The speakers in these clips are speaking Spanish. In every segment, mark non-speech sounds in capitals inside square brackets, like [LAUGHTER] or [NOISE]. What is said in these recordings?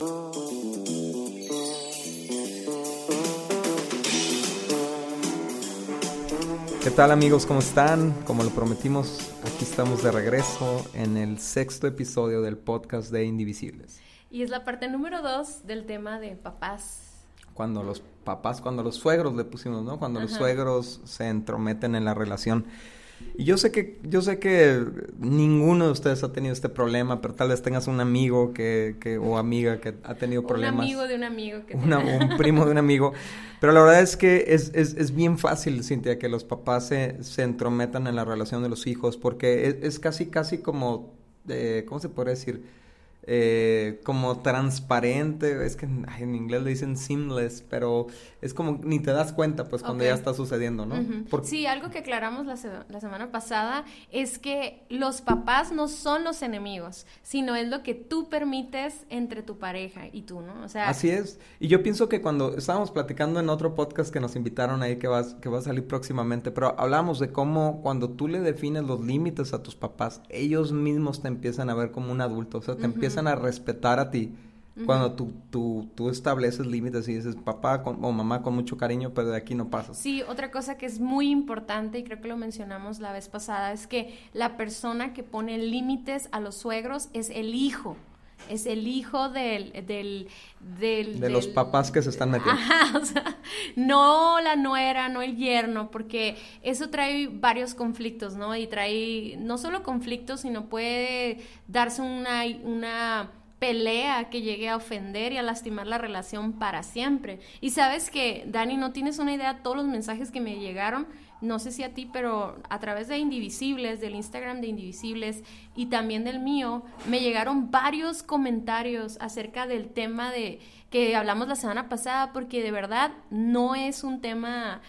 ¿Qué tal amigos? ¿Cómo están? Como lo prometimos, aquí estamos de regreso en el sexto episodio del podcast de Indivisibles. Y es la parte número dos del tema de papás. Cuando los papás, cuando los suegros le pusimos, ¿no? Cuando los suegros se entrometen en la relación. Y yo sé que, yo sé que ninguno de ustedes ha tenido este problema, pero tal vez tengas un amigo que, que o amiga que ha tenido problemas. Un amigo de un amigo que Un primo de un amigo. Pero la verdad es que es, es, es bien fácil, Cintia, que los papás se, se, entrometan en la relación de los hijos, porque es, es casi, casi como, eh, ¿cómo se podría decir? Eh, como transparente, es que en inglés le dicen seamless, pero es como ni te das cuenta pues cuando ya está sucediendo, ¿no? Sí, algo que aclaramos la, la, semana pasada es que los papás no son los enemigos, sino es lo que tú permites entre tu pareja y tú, ¿no? O sea... Así es, y yo pienso que cuando estábamos platicando en otro podcast que nos invitaron ahí que, vas, que va a salir próximamente, pero hablamos de cómo cuando tú le defines los límites a tus papás, ellos mismos te empiezan a ver como un adulto, o sea, te empiezan a respetar a ti. Cuando tú, tú, tú, estableces límites y dices papá o mamá con mucho cariño, pero de aquí no pasas. Sí, otra cosa que es muy importante y creo que lo mencionamos la vez pasada es que la persona que pone límites a los suegros es el hijo es el hijo del... del, de los papás que se están metiendo. Ajá, [LAUGHS] o sea, no la nuera, no el yerno, porque eso trae varios conflictos, ¿no? Y trae no solo conflictos, sino puede darse una, una pelea que llegue a ofender y a lastimar la relación para siempre. Y sabes que, Dani, no tienes una idea todos los mensajes que me llegaron no sé si a ti, pero a través de Indivisibles, del Instagram de Indivisibles y también del mío, me llegaron varios comentarios acerca del tema de que hablamos la semana pasada, porque de verdad no es un tema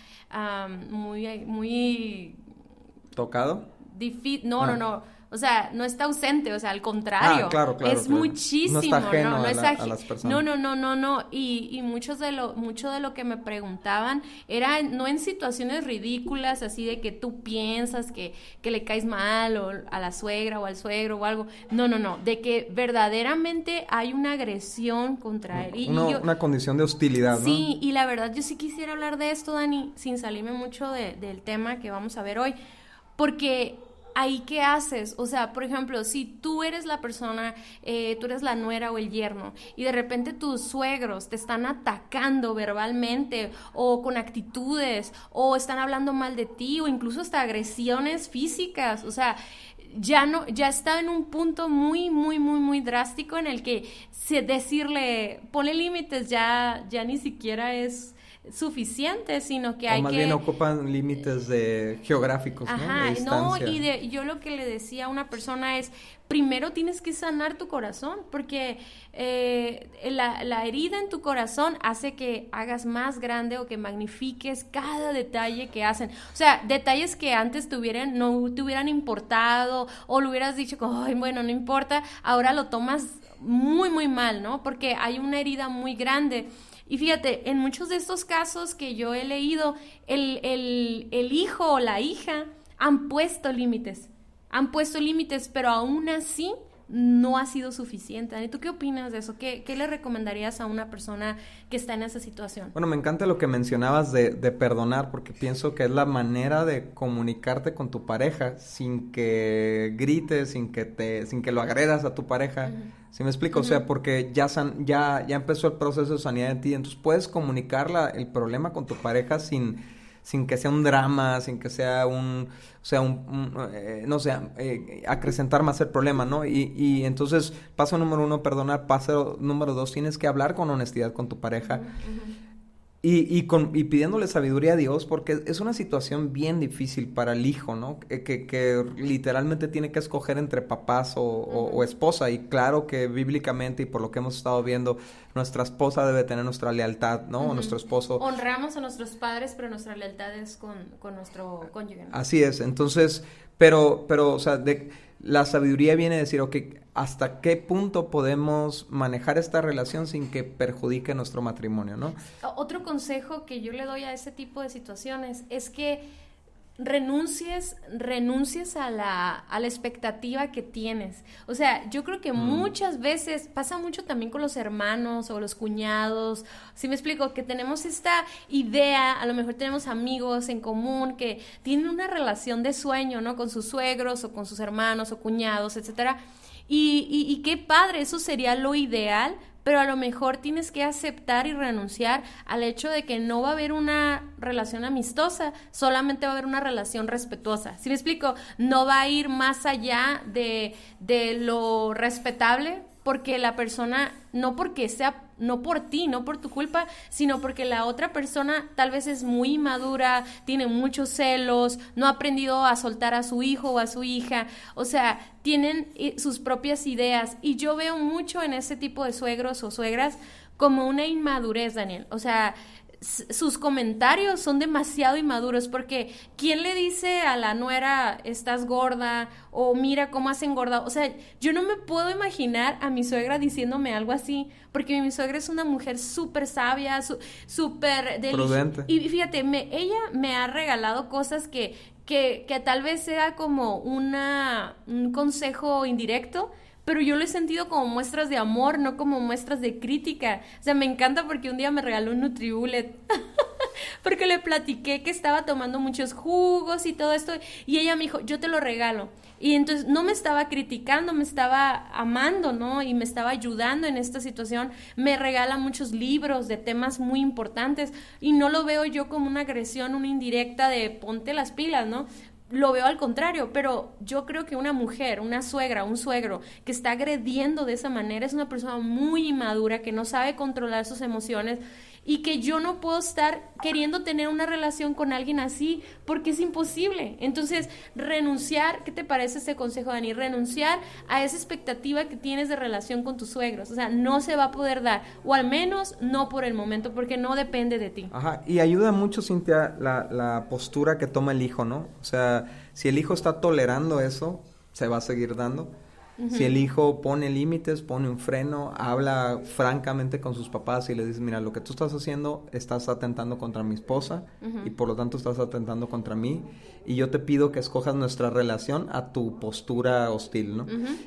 muy, muy... ¿Tocado? no, no, ah. no o sea, no está ausente, o sea, al contrario. Ah, es muchísimo, no, está ajeno no, no, es a, las personas. no, no, no, no, no. Y, y muchos de lo, mucho de lo que me preguntaban era no en situaciones ridículas, así de que tú piensas que, que le caes mal o a la suegra o al suegro o algo. No, no, no. De que verdaderamente hay una agresión contra él. Y, una condición de hostilidad, ¿no? Sí, y la verdad yo sí quisiera hablar de esto, Dani, sin salirme mucho de, del tema que vamos a ver hoy. Porque ahí qué haces? O sea, por ejemplo, si tú eres la persona, eh, tú eres la nuera o el yerno y de repente tus suegros te están atacando verbalmente o con actitudes o están hablando mal de ti o incluso hasta agresiones físicas, o sea, ya no, ya está en un punto muy, muy, muy, muy drástico en el que decirle, pone límites ya, ya ni siquiera es suficiente, sino que hay más que... bien ocupan límites de geográficos, Ajá, ¿no? y de, yo lo que le decía a una persona es, primero tienes que sanar tu corazón, porque eh, la, la, herida en tu corazón hace que hagas más grande o que magnifiques cada detalle que hacen. O sea, detalles que antes te hubieran, no te hubieran importado o lo hubieras dicho como, Ay, bueno, no importa, ahora lo tomas muy, muy mal, ¿no? Porque hay una herida muy grande. Y fíjate, en muchos de estos casos que yo he leído, el, el, el hijo o la hija han puesto límites, han puesto límites, pero aún así no ha sido suficiente. ¿Tú qué opinas de eso? ¿Qué, ¿Qué, le recomendarías a una persona que está en esa situación? Bueno, me encanta lo que mencionabas de, de, perdonar, porque pienso que es la manera de comunicarte con tu pareja sin que grites, sin que te, sin que lo agredas a tu pareja. ¿Sí me explico? O sea, porque ya, san, ya, ya empezó el proceso de sanidad en ti, entonces puedes comunicar el problema con tu pareja sin, sin que sea un drama, sin que sea un, o sea, un, eh, no sé, eh, acrecentar más el problema, ¿no? Y, y entonces, paso número uno, perdonar, paso número dos, tienes que hablar con honestidad con tu pareja. Y, y, con, y pidiéndole sabiduría a Dios, porque es una situación bien difícil para el hijo, ¿no? Que, que, literalmente tiene que escoger entre papás o, o, esposa. Y claro que bíblicamente y por lo que hemos estado viendo, nuestra esposa debe tener nuestra lealtad, ¿no? O nuestro esposo. Honramos a nuestros padres, pero nuestra lealtad es con, con nuestro cónyuge. Así es. Entonces, pero, pero, o sea, de la sabiduría viene a decir, ok, ¿hasta qué punto podemos manejar esta relación sin que perjudique nuestro matrimonio, no? Otro consejo que yo le doy a ese tipo de situaciones es que renuncies, renuncies a la, a la expectativa que tienes. O sea, yo creo que mm. muchas veces pasa mucho también con los hermanos o los cuñados. Si me explico, que tenemos esta idea, a lo mejor tenemos amigos en común que tienen una relación de sueño, ¿no? Con sus suegros o con sus hermanos o cuñados, etcétera. Y, y, y qué padre, eso sería lo ideal, pero a lo mejor tienes que aceptar y renunciar al hecho de que no va a haber una relación amistosa, solamente va a haber una relación respetuosa. Si me explico? No va a ir más allá de, de lo respetable, porque la persona, no porque sea, no por ti, no por tu culpa, sino porque la otra persona tal vez es muy inmadura, tiene muchos celos, no ha aprendido a soltar a su hijo o a su hija, o sea, tienen eh, sus propias ideas. Y yo veo mucho en ese tipo de suegros o suegras como una inmadurez, Daniel, o sea, sus comentarios son demasiado inmaduros porque ¿quién le dice a la nuera estás gorda o mira cómo has engordado? O sea, yo no me puedo imaginar a mi suegra diciéndome algo así porque mi suegra es una mujer súper sabia, súper... Prudente. Y fíjate, me, ella me ha regalado cosas que, que, que tal vez sea como una, un consejo indirecto, pero yo lo he sentido como muestras de amor, no como muestras de crítica. O sea, me encanta porque un día me regaló un Nutribullet. [LAUGHS] porque le platiqué que estaba tomando muchos jugos y todo esto y ella me dijo, "Yo te lo regalo." Y entonces no me estaba criticando, me estaba amando, ¿no? Y me estaba ayudando en esta situación. Me regala muchos libros de temas muy importantes y no lo veo yo como una agresión, una indirecta de ponte las pilas, ¿no? Lo veo al contrario, pero yo creo que una mujer, una suegra, un suegro que está agrediendo de esa manera es una persona muy inmadura que no sabe controlar sus emociones y que yo no puedo estar queriendo tener una relación con alguien así porque es imposible. Entonces, renunciar, ¿qué te parece ese consejo, Dani? Renunciar a esa expectativa que tienes de relación con tus suegros. O sea, no se va a poder dar, o al menos no por el momento, porque no depende de ti. Ajá, y ayuda mucho, Cintia, la, la postura que toma el hijo, ¿no? O sea, si el hijo está tolerando eso, se va a seguir dando si el hijo pone límites, pone un freno, habla francamente con sus papás y le dice, mira, lo que tú estás haciendo, estás atentando contra mi esposa y por lo tanto estás atentando contra mí y yo te pido que escojas nuestra relación a tu postura hostil, ¿no?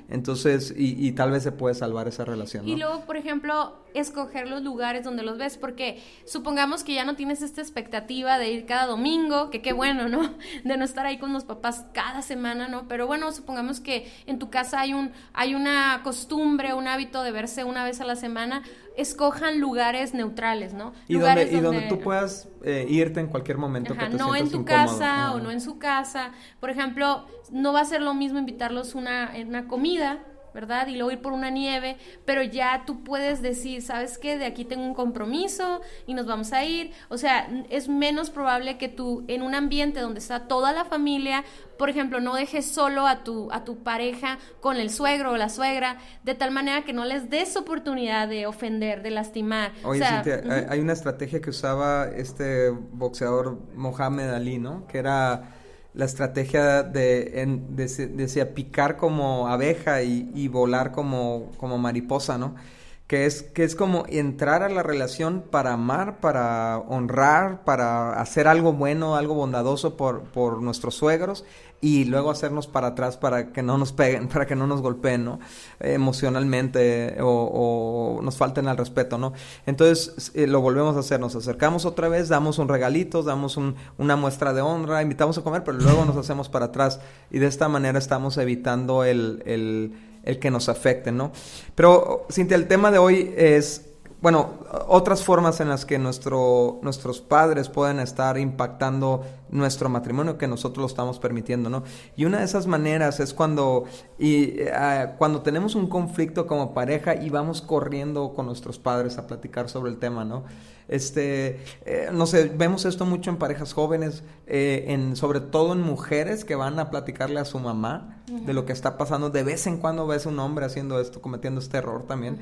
Entonces, y, tal vez se puede salvar esa relación. ¿no? Y luego, por ejemplo, escoger los lugares donde los ves, porque supongamos que ya no tienes esta expectativa de ir cada domingo, que qué bueno, ¿no? [LAUGHS] De no estar ahí con los papás cada semana, ¿no? Pero bueno, supongamos que en tu casa hay un hay una costumbre, un hábito de verse una vez a la semana, escojan lugares neutrales, ¿no? Y, donde, y donde tú puedas eh, irte en cualquier momento que te no en tu casa o no en su casa. Por ejemplo, no va a ser lo mismo invitarlos una, en una comida ¿verdad? Y luego ir por una nieve, pero ya tú puedes decir, ¿sabes qué? De aquí tengo un compromiso y nos vamos a ir. O sea, es menos probable que tú en un ambiente donde está toda la familia, por ejemplo, no dejes solo a tu, a tu pareja con el suegro o la suegra, de tal manera que no les des oportunidad de ofender, de lastimar. Oye, Cintia, hay una estrategia que usaba este boxeador Mohamed Ali, ¿no? Que era la estrategia de, en, de, picar como abeja y, volar como, como mariposa, ¿no? Que es, que es como entrar a la relación para amar, para honrar, para hacer algo bueno, algo bondadoso por, por nuestros suegros y luego hacernos para atrás para que no nos peguen, [LAUGHS] para que no nos golpeen, ¿no? emocionalmente o, nos falten al respeto, ¿no? Entonces eh, lo volvemos a hacer, nos acercamos otra vez, damos un regalito, damos una muestra de honra, invitamos a comer, pero luego nos hacemos para atrás y de esta manera estamos evitando el, el, el que nos afecte, ¿no? Pero, Cintia, el tema de hoy es bueno, otras formas en las que nuestro, nuestros padres pueden estar impactando nuestro matrimonio que nosotros lo estamos permitiendo, ¿no? Y una de esas maneras es cuando, y, eh, cuando tenemos un conflicto como pareja y vamos corriendo con nuestros padres a platicar sobre el tema, ¿no? Este, eh, no sé, vemos esto mucho en parejas jóvenes, eh, en, sobre todo en mujeres que van a platicarle a su mamá de lo que está pasando. De vez en cuando ves un hombre haciendo esto, cometiendo este error también.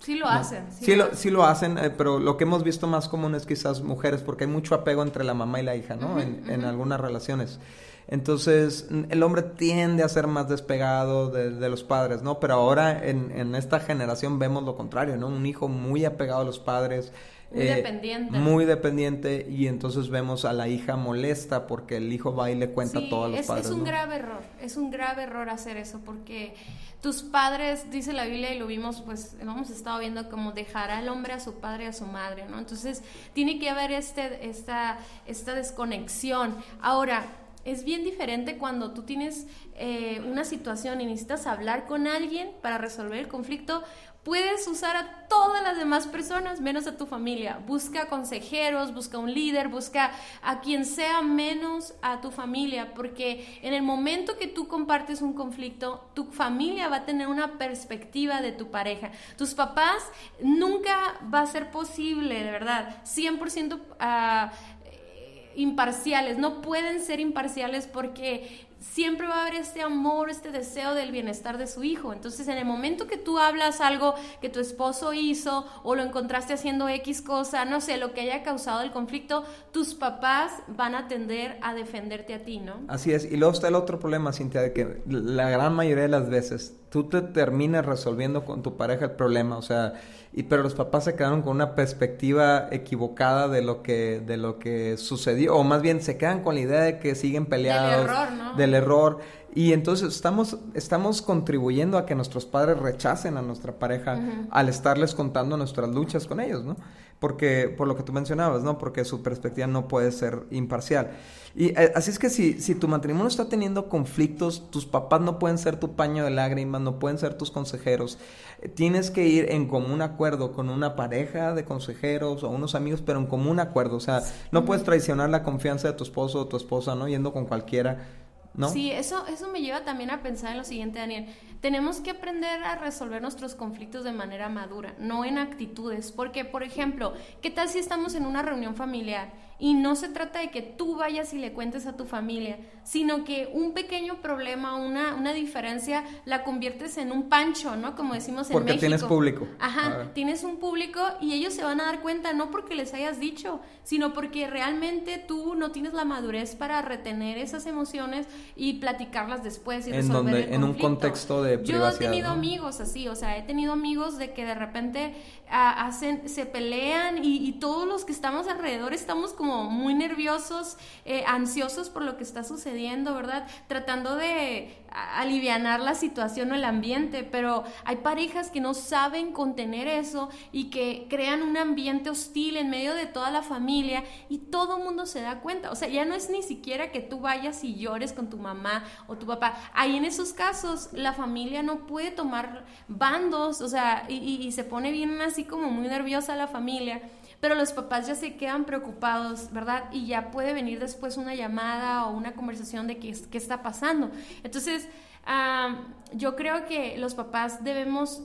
Sí lo hacen. Sí, lo, sí lo hacen, eh, pero lo que hemos visto más común es quizás mujeres, porque hay mucho apego entre la mamá y la hija, ¿no? en, en, algunas relaciones. Entonces, el hombre tiende a ser más despegado de, los padres, ¿no? Pero ahora en, en, esta generación vemos lo contrario, ¿no? Un hijo muy apegado a los padres, muy eh, dependiente. Muy dependiente y entonces vemos a la hija molesta porque el hijo va y le cuenta a todos los es, padres. Es un grave error, es un grave error hacer eso porque tus padres, dice la Biblia y lo vimos, pues hemos estado viendo como dejará al hombre a su padre y a su madre, ¿no? Entonces tiene que haber este, esta, esta desconexión. Ahora, es bien diferente cuando tú tienes eh, una situación y necesitas hablar con alguien para resolver el conflicto puedes usar a todas las demás personas menos a tu familia. Busca consejeros, busca un líder, busca a quien sea menos a tu familia, porque en el momento que tú compartes un conflicto, tu familia va a tener una perspectiva de tu pareja. Tus papás nunca va a ser posible, de verdad, 100% uh, imparciales, no pueden ser imparciales porque siempre va a haber este amor, este deseo del bienestar de su hijo. Entonces, en el momento que tú hablas algo que tu esposo hizo o lo encontraste haciendo X cosa, no sé, lo que haya causado el conflicto, tus papás van a tender a defenderte a ti, ¿no? Así es. Y luego está el otro problema, Cintia, de que la gran mayoría de las veces tú te terminas resolviendo con tu pareja el problema, o sea, y pero los papás se quedaron con una perspectiva equivocada de lo que de lo que sucedió o más bien se quedan con la idea de que siguen peleados del error, ¿no? del error y entonces estamos estamos contribuyendo a que nuestros padres rechacen a nuestra pareja al estarles contando nuestras luchas con ellos, ¿no? Porque por lo que tú mencionabas, ¿no? Porque su perspectiva no puede ser imparcial. Y eh, así es que si, si tu matrimonio está teniendo conflictos, tus papás no pueden ser tu paño de lágrimas, no pueden ser tus consejeros. tienes que ir en común acuerdo con una pareja de consejeros o unos amigos, pero en común acuerdo. O sea, no puedes traicionar la confianza de tu esposo o tu esposa, ¿no? Yendo con cualquiera. ¿No? Sí, eso, eso me lleva también a pensar en lo siguiente, Daniel. Tenemos que aprender a resolver nuestros conflictos de manera madura, no en actitudes. Porque, por ejemplo, ¿qué tal si estamos en una reunión familiar y no se trata de que tú vayas y le cuentes a tu familia, sino que un pequeño problema, una, una diferencia, la conviertes en un pancho, ¿no? Como decimos en porque México. tienes público. Ajá, tienes un público y ellos se van a dar cuenta, no porque les hayas dicho, sino porque realmente tú no tienes la madurez para retener esas emociones y platicarlas después y en donde, En un contexto de privacidad. Yo he tenido amigos así, o sea, he tenido amigos de que de repente ah, hacen, se pelean y, y todos los que estamos alrededor estamos como muy nerviosos, eh, ansiosos por lo que está sucediendo, ¿verdad? Tratando de alivianar la situación o el ambiente, pero hay parejas que no saben contener eso y que crean un ambiente hostil en medio de toda la familia y todo el mundo se da cuenta. O sea, ya no es ni siquiera que tú vayas y llores con tu mamá o tu papá. Ahí en esos casos la familia no puede tomar bandos, o sea, y se pone bien así como muy nerviosa la familia pero los papás ya se quedan preocupados, ¿verdad? Y ya puede venir después una llamada o una conversación de qué, qué está pasando. Entonces, yo creo que los papás debemos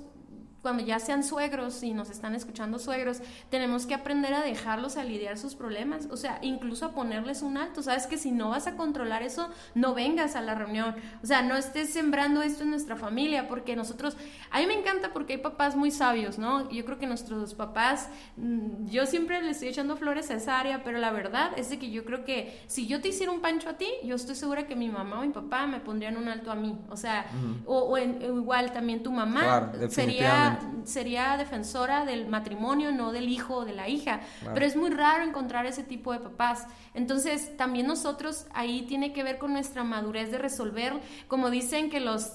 cuando ya sean suegros y nos están escuchando suegros, tenemos que aprender a dejarlos a lidiar sus problemas, o sea, incluso a ponerles un alto, sabes que si no vas a controlar eso, no vengas a la reunión, o sea, no estés sembrando esto en nuestra familia, porque nosotros, a mí me encanta porque hay papás muy sabios, ¿no? Yo creo que nuestros papás, mm, yo siempre les estoy echando flores a esa área, pero la verdad es de que yo creo que si yo te hiciera un pancho a ti, yo estoy segura que mi mamá o mi papá me pondrían un alto a mí, o sea, o, igual también tu mamá sería sería defensora del matrimonio, no del hijo o de la hija. Pero es muy raro encontrar ese tipo de papás. Entonces, también nosotros ahí tiene que ver con nuestra madurez de resolver, como dicen que los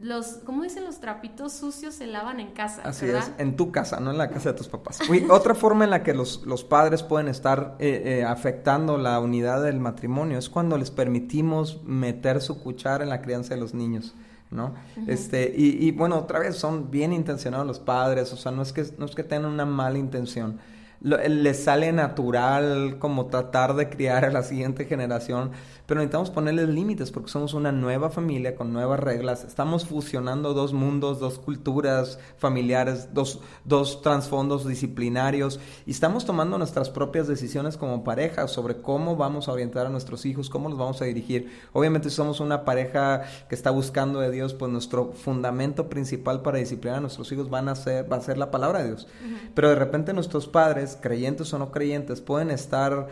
los, ¿cómo dicen los trapitos sucios se lavan en casa? Así es, en tu casa, no en la casa de tus papás. [LAUGHS] otra forma en la que los, los padres pueden estar eh, eh, afectando la unidad del matrimonio es cuando les permitimos meter su cuchara en la crianza de los niños. ¿No? Este, y, y, bueno, otra vez son bien intencionados los padres, o sea, no es que, no es que tengan una mala intención, les sale natural como tratar de criar a la siguiente generación, pero necesitamos ponerles límites porque somos una nueva familia con nuevas reglas, estamos fusionando dos mundos, dos culturas familiares, dos, dos trasfondos disciplinarios y estamos tomando nuestras propias decisiones como pareja sobre cómo vamos a orientar a nuestros hijos, cómo los vamos a dirigir. Obviamente si somos una pareja que está buscando de Dios, pues nuestro fundamento principal para disciplinar a nuestros hijos van a ser, va a ser la palabra de Dios. Pero de repente nuestros padres creyentes o no creyentes, pueden estar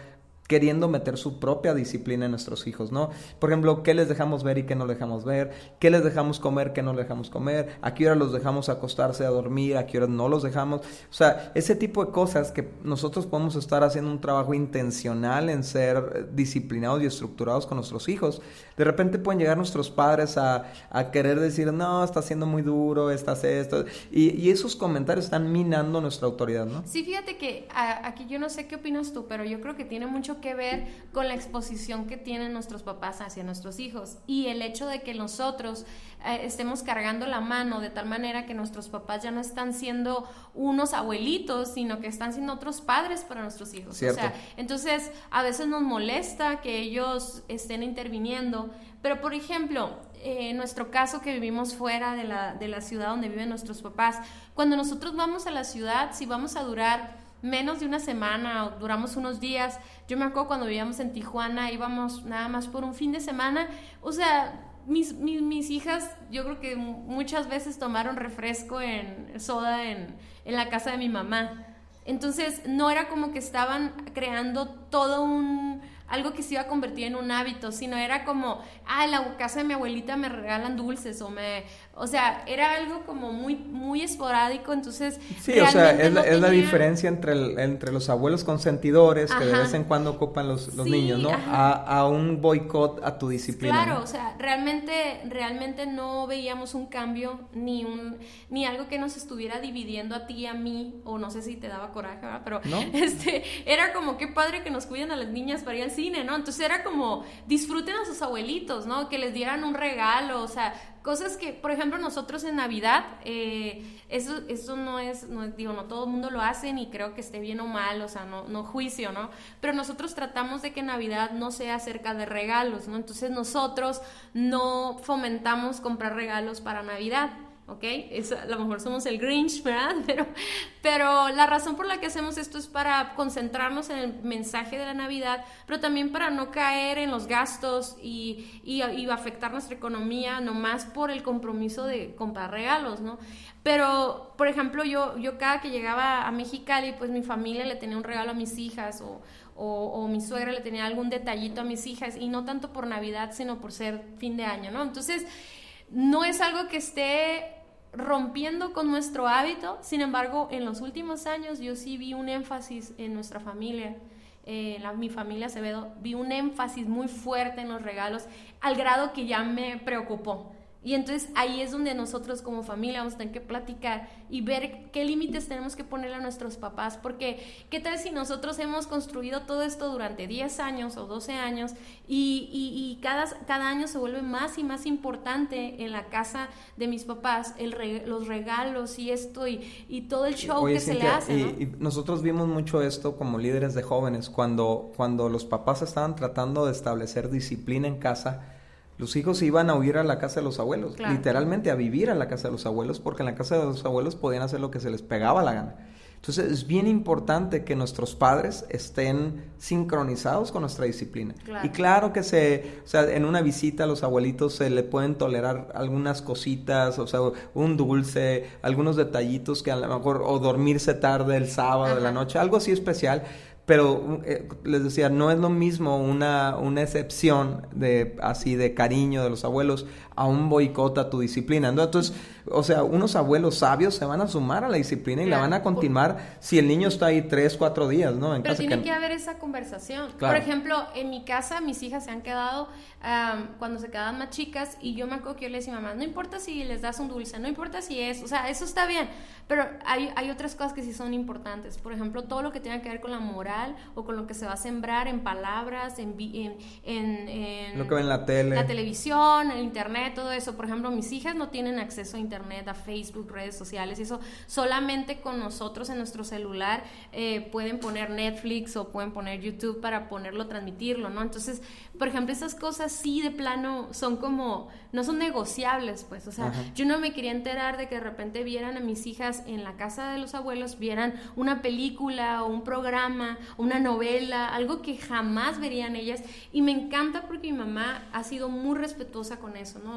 queriendo meter su propia disciplina en nuestros hijos, ¿no? Por ejemplo, ¿qué les dejamos ver y qué no les dejamos ver? ¿Qué les dejamos comer, qué no les dejamos comer? ¿A qué hora los dejamos acostarse a dormir? ¿A qué hora no los dejamos? O sea, ese tipo de cosas que nosotros podemos estar haciendo un trabajo intencional en ser disciplinados y estructurados con nuestros hijos. De repente pueden llegar nuestros padres a, querer decir, no, está siendo muy duro, estás esto. Y, esos comentarios están minando nuestra autoridad, ¿no? Sí, fíjate que aquí yo no sé qué opinas tú, pero yo creo que tiene mucho que ver con la exposición que tienen nuestros papás hacia nuestros hijos. Y el hecho de que nosotros eh, estemos cargando la mano de tal manera que nuestros papás ya no están siendo unos abuelitos, sino que están siendo otros padres para nuestros hijos. O sea, entonces a veces nos molesta que ellos estén interviniendo, pero por ejemplo, eh, en nuestro caso que vivimos fuera de la, de la ciudad donde viven nuestros papás, cuando nosotros vamos a la ciudad, si vamos a durar menos de una semana o duramos unos días. Yo me acuerdo cuando vivíamos en Tijuana, íbamos nada más por un fin de semana. O sea, mis, mis, hijas, yo creo que muchas veces tomaron refresco en soda en, en la casa de mi mamá. Entonces, no era como que estaban creando todo un algo que se iba a convertir en un hábito, sino era como, ah, en la casa de mi abuelita me regalan dulces o me, o sea, era algo como muy, muy esporádico, entonces... Sí, o sea, es, la, diferencia entre, entre los abuelos consentidores que de vez en cuando ocupan los, los niños, ¿no? A, a, un boicot a tu disciplina. Claro, o sea, realmente, realmente no veíamos un cambio ni un, ni algo que nos estuviera dividiendo a ti y a mí, o no sé si te daba coraje, ¿verdad? Pero [LAUGHS] este, era como, qué padre que nos cuiden a las niñas para ir al cine, ¿no? Entonces era como, disfruten a sus abuelitos, ¿no? Que les dieran un regalo, o sea, Cosas que, por ejemplo, nosotros en Navidad, eh, eso, eso no es, no, digo, no todo el mundo lo hace ni creo que esté bien o mal, o sea, no, no juicio, ¿no? Pero nosotros tratamos de que Navidad no sea acerca de regalos, ¿no? Entonces nosotros no fomentamos comprar regalos para Navidad. ¿Ok? a lo mejor somos el Grinch, ¿verdad? [LAUGHS] Pero, pero la razón por la que hacemos esto es para concentrarnos en el mensaje de la Navidad, pero también para no caer en los gastos y, y, y afectar nuestra economía nomás por el compromiso de comprar regalos, ¿no? Pero, por ejemplo, yo, yo cada que llegaba a Mexicali, pues mi familia le tenía un regalo a mis hijas o, o, mi suegra le tenía algún detallito a mis hijas y no tanto por Navidad, sino por ser fin de año, ¿no? Entonces, no es algo que esté rompiendo con nuestro hábito. Sin embargo, en los últimos años yo sí vi un énfasis en nuestra familia. Eh, la, mi familia Acevedo, vi un énfasis muy fuerte en los regalos, al grado que ya me preocupó. Y entonces ahí es donde nosotros como familia vamos a tener que platicar y ver qué límites tenemos que ponerle a nuestros papás, porque qué tal si nosotros hemos construido todo esto durante 10 años o 12 años y, y, cada, cada año se vuelve más y más importante en la casa de mis papás el los regalos y esto y, y todo el show que se le hace. Y, nosotros vimos mucho esto como líderes de jóvenes, cuando, cuando los papás estaban tratando de establecer disciplina en casa los hijos iban a huir a la casa de los abuelos, literalmente a vivir a la casa de los abuelos, porque en la casa de los abuelos podían hacer lo que se les pegaba la gana. Entonces es bien importante que nuestros padres estén sincronizados con nuestra disciplina. Y claro que se, o sea, en una visita a los abuelitos se le pueden tolerar algunas cositas, o sea, un dulce, algunos detallitos que a lo mejor, o dormirse tarde el sábado de la noche, algo así especial, pero eh, les decía, no es lo mismo una, una excepción de así de cariño de los abuelos a un boicot a tu disciplina. Entonces, o sea, unos abuelos sabios se van a sumar a la disciplina y la van a continuar si el niño está ahí tres, cuatro días, ¿no? En Pero tiene que... haber esa conversación. Por ejemplo, en mi casa mis hijas se han quedado cuando se quedaban más chicas y yo me acuerdo que yo le decía mamá, no importa si les das un dulce, no importa si es, o sea, eso está bien, pero hay, hay otras cosas que sí son importantes. Por ejemplo, todo lo que tenga que ver con la moral o con lo que se va a sembrar en palabras, en, en, en, lo que ven en la tele. La televisión, el internet todo eso. Por ejemplo, mis hijas no tienen acceso a internet, a Facebook, redes sociales, y eso solamente con nosotros en nuestro celular eh, pueden poner Netflix o pueden poner YouTube para ponerlo, transmitirlo, ¿no? Entonces, por ejemplo, esas cosas sí de plano son como, no son negociables, pues, o sea, yo no me quería enterar de que de repente vieran a mis hijas en la casa de los abuelos, vieran una película o un programa, una novela, algo que jamás verían ellas, y me encanta porque mi mamá ha sido muy respetuosa con eso, ¿no?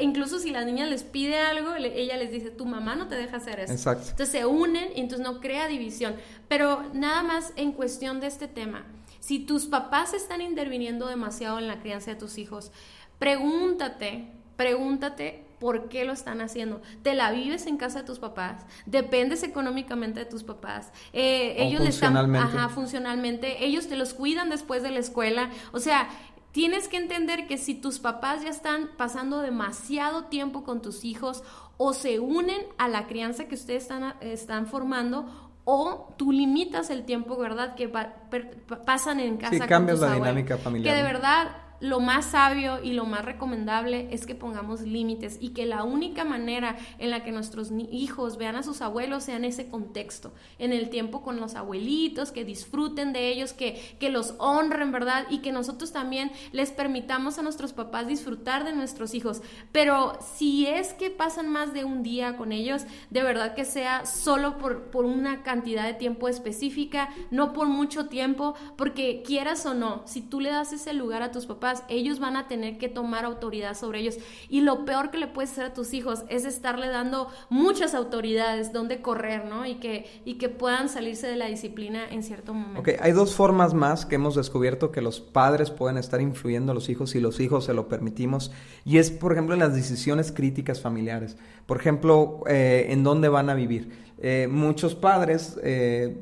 incluso si la niña les pide algo, ella les dice, tu mamá no te deja hacer eso. Entonces se unen y entonces no crea división. Pero nada más en cuestión de este tema. Si tus papás están interviniendo demasiado en la crianza de tus hijos, pregúntate, pregúntate por qué lo están haciendo. Te la vives en casa de tus papás, dependes económicamente de tus papás. Eh, ellos están, ajá, funcionalmente, ellos te los cuidan después de la escuela. O sea, tienes que entender que si tus papás ya están pasando demasiado tiempo con tus hijos o se unen a la crianza que ustedes están, están formando o tú limitas el tiempo, ¿verdad? Que pasan en casa. Sí, cambias la dinámica familiar. Que de verdad lo más sabio y lo más recomendable es que pongamos límites y que la única manera en la que nuestros hijos vean a sus abuelos sea en ese contexto, en el tiempo con los abuelitos, que disfruten de ellos, que, que los honren, ¿verdad? Y que nosotros también les permitamos a nuestros papás disfrutar de nuestros hijos. Pero si es que pasan más de un día con ellos, de verdad que sea solo por, por una cantidad de tiempo específica, no por mucho tiempo, porque quieras o no, si tú le das ese lugar a tus papás, ellos van a tener que tomar autoridad sobre ellos. Y lo peor que le puedes hacer a tus hijos es estarle dando muchas autoridades donde correr, ¿no? Y que, y que puedan salirse de la disciplina en cierto momento. Ok, hay dos formas más que hemos descubierto que los padres pueden estar influyendo a los hijos si los hijos se lo permitimos. Y es, por ejemplo, en las decisiones críticas familiares. Por ejemplo, eh, en dónde van a vivir. Eh, muchos padres eh,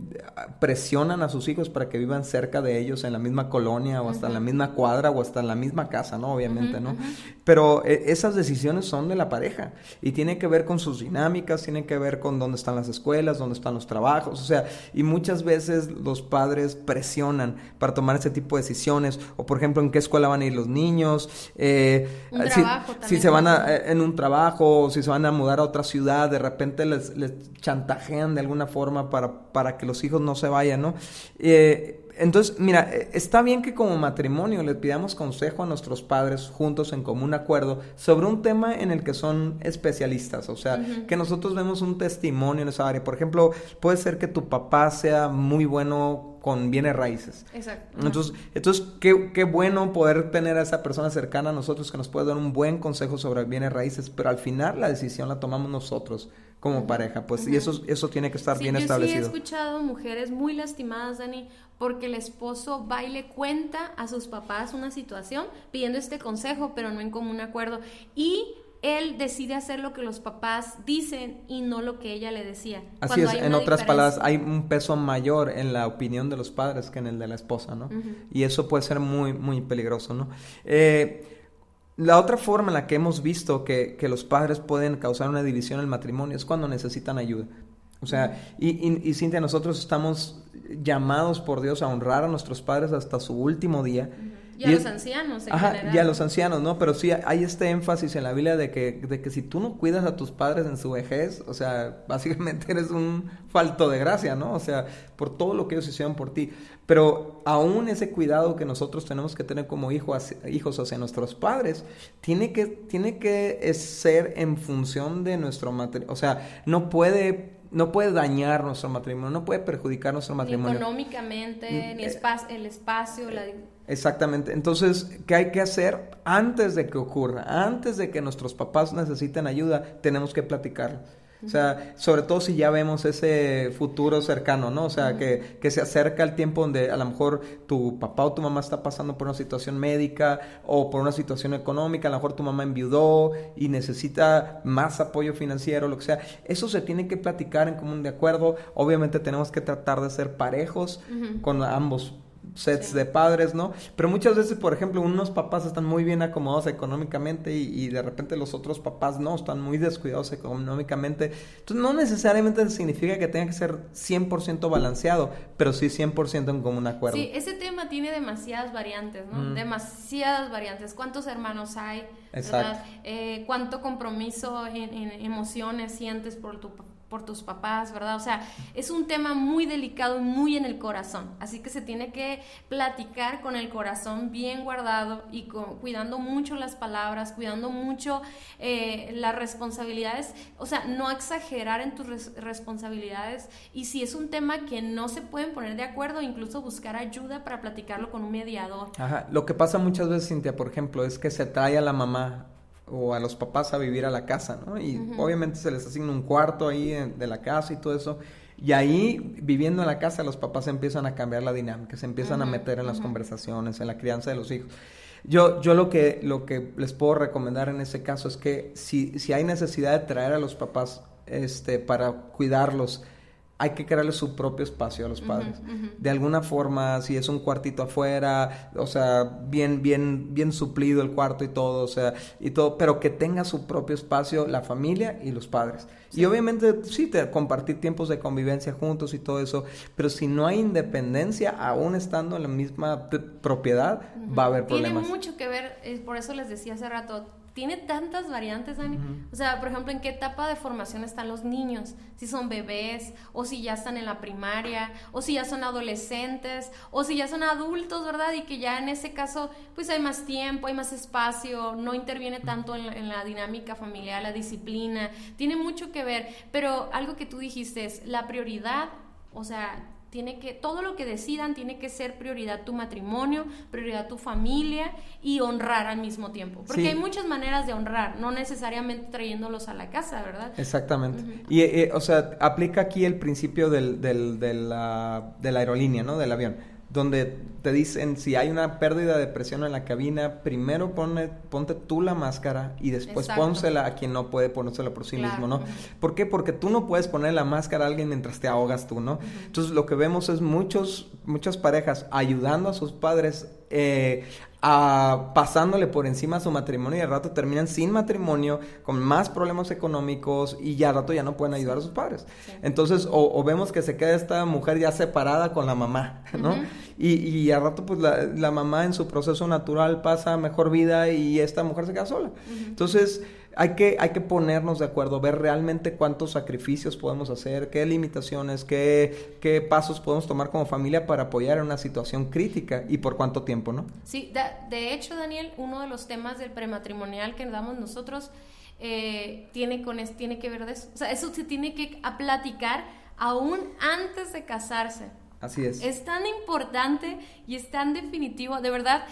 presionan a sus hijos para que vivan cerca de ellos en la misma colonia o hasta en la misma cuadra o hasta en la misma casa, ¿no? Obviamente, ¿no? Pero eh, esas decisiones son de la pareja y tiene que ver con sus dinámicas, tiene que ver con dónde están las escuelas, dónde están los trabajos, o sea, y muchas veces los padres presionan para tomar ese tipo de decisiones o, por ejemplo, en qué escuela van a ir los niños, si, si, se van a, en un trabajo, o si se van a mudar a otra ciudad, de repente les, les chantajean de alguna forma para, para que los hijos no se vayan, ¿no? Eh, entonces, mira, eh, está bien que como matrimonio le pidamos consejo a nuestros padres juntos en común acuerdo sobre un tema en el que son especialistas, o sea, que nosotros vemos un testimonio en esa área. Por ejemplo, puede ser que tu papá sea muy bueno con bienes raíces. Exacto. Entonces, entonces qué, qué, bueno poder tener a esa persona cercana a nosotros que nos puede dar un buen consejo sobre bienes raíces, pero al final la decisión la tomamos nosotros como pareja, pues, y eso, eso tiene que estar bien yo establecido. Sí, he escuchado mujeres muy lastimadas, Dani, porque el esposo va y le cuenta a sus papás una situación pidiendo este consejo, pero no en común acuerdo, y él decide hacer lo que los papás dicen y no lo que ella le decía. Así es, en otras palabras, hay un peso mayor en la opinión de los padres que en el de la esposa, ¿no? Y eso puede ser muy, muy peligroso, ¿no? Eh, la otra forma en la que hemos visto que, que, los padres pueden causar una división en el matrimonio es cuando necesitan ayuda. O sea, y, y, y Cintia, nosotros estamos llamados por Dios a honrar a nuestros padres hasta su último día. Y a los ancianos, en ajá, Y a los ancianos, ¿no? Pero sí hay este énfasis en la Biblia de que, de que si tú no cuidas a tus padres en su vejez, o sea, [LAUGHS] básicamente eres un falto de gracia, ¿no? O sea, por todo lo que ellos hicieron por ti. Pero aún ese cuidado que nosotros tenemos que tener como hijos, hijos hacia nuestros padres, tiene que, tiene que ser en función de nuestro matrimonio. O sea, no puede no puede dañar nuestro matrimonio, no puede perjudicar nuestro matrimonio. Ni económicamente, mm, ni eh, el espacio, la... Exactamente. Entonces, ¿qué hay que hacer antes de que ocurra? Antes de que nuestros papás necesiten ayuda, tenemos que platicar. O sea, sobre todo si ya vemos ese futuro cercano, ¿no? O sea, que, que, se acerca el tiempo donde a lo mejor tu papá o tu mamá está pasando por una situación médica o por una situación económica, a lo mejor tu mamá enviudó y necesita más apoyo financiero, lo que sea. Eso se tiene que platicar en común de acuerdo. Obviamente tenemos que tratar de ser parejos con ambos sets de padres, ¿no? Pero muchas veces, por ejemplo, unos papás están muy bien acomodados económicamente y, de repente los otros papás no, están muy descuidados económicamente. Entonces, no necesariamente significa que tenga que ser 100% balanceado, pero sí 100% en común acuerdo. Sí, ese tema tiene demasiadas variantes, ¿no? Mm. Demasiadas variantes. ¿Cuántos hermanos hay? Exacto. Eh, ¿Cuánto compromiso en, en emociones sientes por tu por tus papás, ¿verdad? O sea, es un tema muy delicado y muy en el corazón, así que se tiene que platicar con el corazón bien guardado y cuidando mucho las palabras, cuidando mucho eh, las responsabilidades, o sea, no exagerar en tus responsabilidades y si es un tema que no se pueden poner de acuerdo, incluso buscar ayuda para platicarlo con un mediador. Ajá, lo que pasa muchas veces, Cintia, por ejemplo, es que se trae a la mamá o a los papás a vivir a la casa, ¿no? Y obviamente se les asigna un cuarto ahí de la casa y todo eso. Y ahí, viviendo en la casa, los papás empiezan a cambiar la dinámica, se empiezan a meter en las conversaciones, en la crianza de los hijos. Yo, yo lo, que, lo que les puedo recomendar en ese caso es que si, si hay necesidad de traer a los papás este, para cuidarlos, hay que crearle su propio espacio a los padres. De alguna forma, si es un cuartito afuera, o sea, bien, bien, bien suplido el cuarto y todo, o sea, y todo, pero que tenga su propio espacio la familia y los padres. Y obviamente, sí, te, compartir tiempos de convivencia juntos y todo eso, pero si no hay independencia, aún estando en la misma propiedad, va a haber problemas. Tiene mucho que ver, eh, por eso les decía hace rato, tiene tantas variantes, Dani. O sea, por ejemplo, ¿en qué etapa de formación están los niños? Si son bebés, o si ya están en la primaria, o si ya son adolescentes, o si ya son adultos, ¿verdad? Y que ya en ese caso, pues hay más tiempo, hay más espacio, no interviene tanto en la, en la dinámica familiar, la disciplina. Tiene mucho que ver, pero algo que tú dijiste es la prioridad, o sea, tiene que, todo lo que decidan tiene que ser prioridad tu matrimonio, prioridad tu familia y honrar al mismo tiempo. Porque hay muchas maneras de honrar, no necesariamente trayéndolos a la casa, ¿verdad? Exactamente. Y, eh, o sea, aplica aquí el principio del, del, de, la, de la aerolínea, ¿no? Del avión donde te dicen si hay una pérdida de presión en la cabina, primero pone, ponte tú la máscara y después pónsela a quien no puede ponérsela por sí mismo, ¿no? ¿Por qué? Porque tú no puedes poner la máscara a alguien mientras te ahogas tú, ¿no? Entonces lo que vemos es muchos, muchas parejas ayudando a sus padres eh, pasándole por encima a su matrimonio y al rato terminan sin matrimonio, con más problemas económicos y ya al rato ya no pueden ayudar a sus padres. Entonces, o, vemos que se queda esta mujer ya separada con la mamá, ¿no? y, y, al rato pues la, mamá en su proceso natural pasa mejor vida y esta mujer se queda sola. Entonces, hay que, hay que ponernos de acuerdo, ver realmente cuántos sacrificios podemos hacer, qué limitaciones, qué, qué pasos podemos tomar como familia para apoyar en una situación crítica y por cuánto tiempo, ¿no? Sí, de, hecho, Daniel, uno de los temas del prematrimonial que damos nosotros eh, tiene, con tiene que ver de eso. O sea, eso se tiene que platicar aún antes de casarse. Así es. Es tan importante y es tan definitivo. De verdad,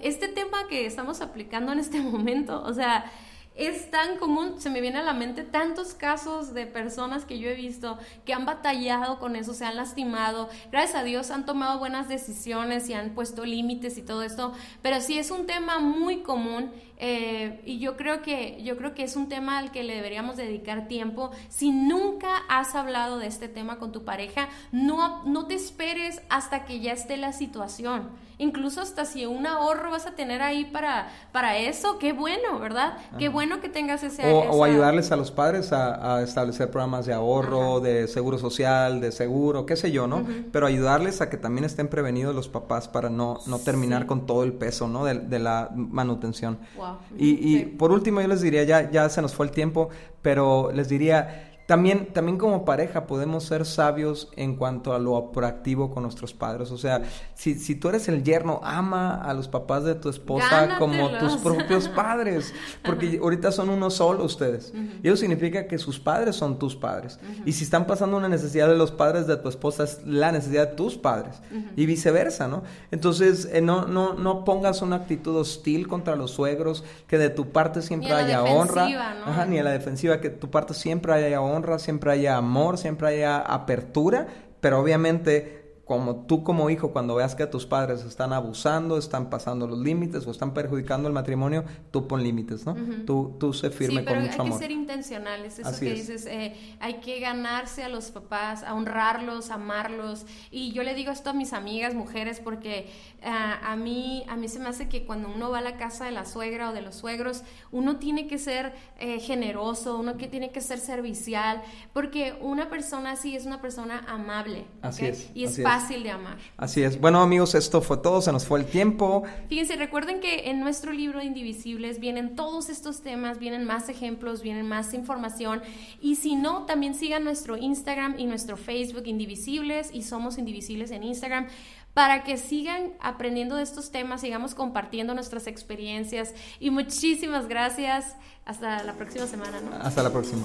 este tema que estamos aplicando en este momento, o sea, es tan común, se me viene a la mente tantos casos de personas que yo he visto que han batallado con eso, se han lastimado, gracias a Dios han tomado buenas decisiones y han puesto límites y todo esto, pero sí es un tema muy común eh, y yo creo que yo creo que es un tema al que le deberíamos dedicar tiempo. Si nunca has hablado de este tema con tu pareja, no, no te esperes hasta que ya esté la situación incluso hasta si un ahorro vas a tener ahí para, para eso, qué bueno, ¿verdad? Qué bueno que tengas ese... O, o ayudarles a los padres a, establecer programas de ahorro, de seguro social, de seguro, qué sé yo, ¿no? Pero ayudarles a que también estén prevenidos los papás para no, no terminar con todo el peso, ¿no? De, de la manutención. Wow. Y, y por último yo les diría, ya, ya se nos fue el tiempo, pero les diría también, también como pareja podemos ser sabios en cuanto a lo proactivo con nuestros padres. O sea, si, si tú eres el yerno, ama a los papás de tu esposa como tus propios [LAUGHS] padres. Porque ahorita son uno solo ustedes. Y eso significa que sus padres son tus padres. Y si están pasando una necesidad de los padres de tu esposa, es la necesidad de tus padres. Y viceversa, ¿no? Entonces, eh, no, no, no pongas una actitud hostil contra los suegros, que de tu parte siempre haya honra. Ajá, ni a la defensiva, que de tu parte siempre haya honra honra, siempre haya amor, siempre haya apertura, pero obviamente como tú como hijo, cuando veas que tus padres están abusando, están pasando los límites o están perjudicando el matrimonio, tú pon límites, ¿no? tú, tú sé firme con mucho amor. Hay que ser intencionales, eso que dices, eh, hay que ganarse a los papás, a honrarlos, amarlos. Y yo le digo esto a mis amigas mujeres porque ah, a, mí, a mí se me hace que cuando uno va a la casa de la suegra o de los suegros, uno tiene que ser eh, generoso, uno que tiene que ser servicial, porque una persona así es una persona amable. Así es. Y es fácil de amar. Así es. Bueno, amigos, esto fue todo, se nos fue el tiempo. Fíjense, recuerden que en nuestro libro de Indivisibles vienen todos estos temas, vienen más ejemplos, vienen más información. Y si no, también sigan nuestro Instagram y nuestro Facebook Indivisibles y Somos Indivisibles en Instagram para que sigan aprendiendo de estos temas, sigamos compartiendo nuestras experiencias. Y muchísimas gracias. Hasta la próxima semana, ¿no? Hasta la próxima.